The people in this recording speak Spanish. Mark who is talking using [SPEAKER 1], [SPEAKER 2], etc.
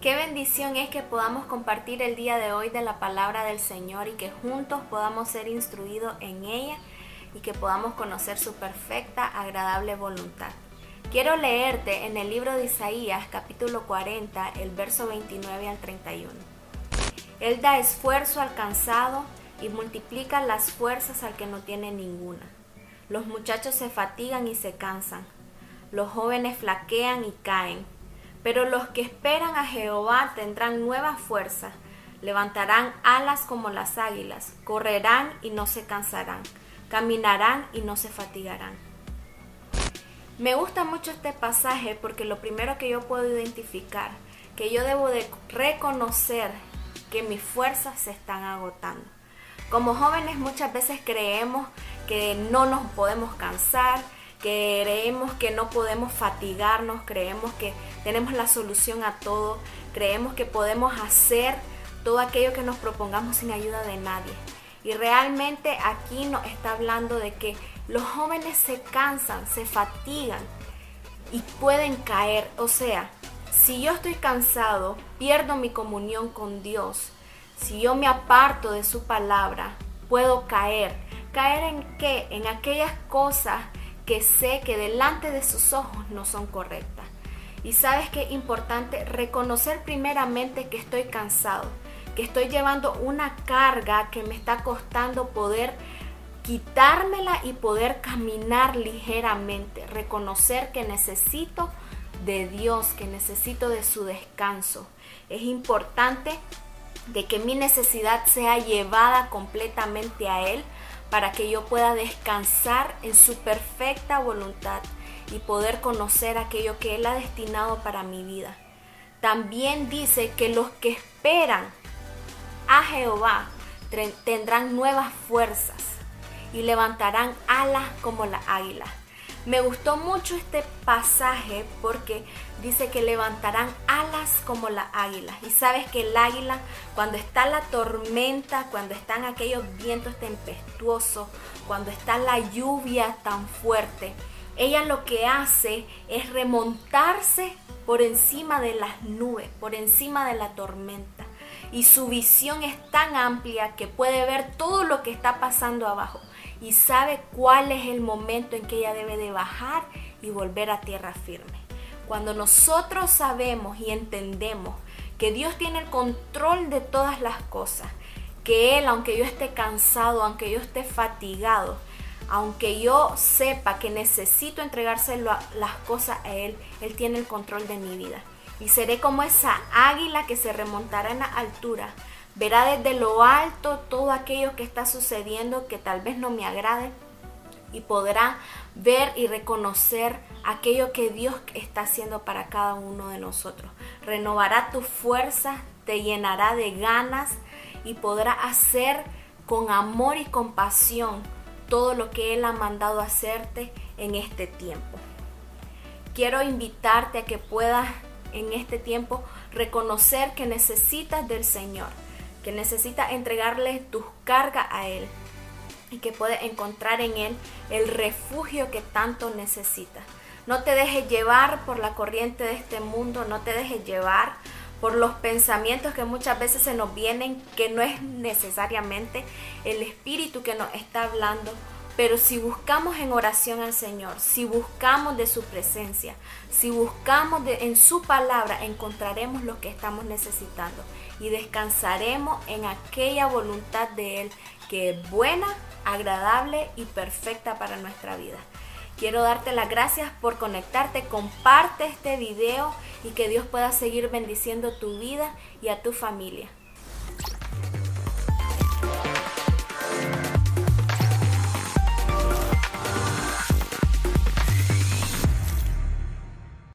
[SPEAKER 1] Qué bendición es que podamos compartir el día de hoy de la palabra del Señor y que juntos podamos ser instruidos en ella y que podamos conocer su perfecta, agradable voluntad. Quiero leerte en el libro de Isaías capítulo 40, el verso 29 al 31. Él da esfuerzo al cansado y multiplica las fuerzas al que no tiene ninguna. Los muchachos se fatigan y se cansan, los jóvenes flaquean y caen pero los que esperan a Jehová tendrán nueva fuerza, levantarán alas como las águilas, correrán y no se cansarán, caminarán y no se fatigarán. Me gusta mucho este pasaje porque lo primero que yo puedo identificar, que yo debo de reconocer que mis fuerzas se están agotando. Como jóvenes muchas veces creemos que no nos podemos cansar, creemos que no podemos fatigarnos, creemos que tenemos la solución a todo, creemos que podemos hacer todo aquello que nos propongamos sin ayuda de nadie. Y realmente aquí nos está hablando de que los jóvenes se cansan, se fatigan y pueden caer. O sea, si yo estoy cansado, pierdo mi comunión con Dios. Si yo me aparto de su palabra, puedo caer. ¿Caer en qué? En aquellas cosas que sé que delante de sus ojos no son correctas. Y sabes que es importante reconocer primeramente que estoy cansado, que estoy llevando una carga que me está costando poder quitármela y poder caminar ligeramente, reconocer que necesito de Dios, que necesito de su descanso. Es importante de que mi necesidad sea llevada completamente a Él para que yo pueda descansar en su perfecta voluntad y poder conocer aquello que Él ha destinado para mi vida. También dice que los que esperan a Jehová tendrán nuevas fuerzas y levantarán alas como la águila. Me gustó mucho este pasaje porque dice que levantarán alas como la águila. Y sabes que el águila, cuando está la tormenta, cuando están aquellos vientos tempestuosos, cuando está la lluvia tan fuerte, ella lo que hace es remontarse por encima de las nubes, por encima de la tormenta. Y su visión es tan amplia que puede ver todo lo que está pasando abajo y sabe cuál es el momento en que ella debe de bajar y volver a tierra firme. Cuando nosotros sabemos y entendemos que Dios tiene el control de todas las cosas, que Él, aunque yo esté cansado, aunque yo esté fatigado, aunque yo sepa que necesito entregárselo las cosas a Él, Él tiene el control de mi vida. Y seré como esa águila que se remontará en la altura verá desde lo alto todo aquello que está sucediendo que tal vez no me agrade y podrá ver y reconocer aquello que Dios está haciendo para cada uno de nosotros. Renovará tu fuerza, te llenará de ganas y podrá hacer con amor y compasión todo lo que Él ha mandado hacerte en este tiempo. Quiero invitarte a que puedas en este tiempo reconocer que necesitas del Señor que necesita entregarle tus cargas a Él y que puedes encontrar en Él el refugio que tanto necesitas. No te dejes llevar por la corriente de este mundo, no te dejes llevar por los pensamientos que muchas veces se nos vienen, que no es necesariamente el Espíritu que nos está hablando, pero si buscamos en oración al Señor, si buscamos de su presencia, si buscamos de, en su palabra, encontraremos lo que estamos necesitando y descansaremos en aquella voluntad de Él que es buena, agradable y perfecta para nuestra vida. Quiero darte las gracias por conectarte, comparte este video y que Dios pueda seguir bendiciendo tu vida y a tu familia.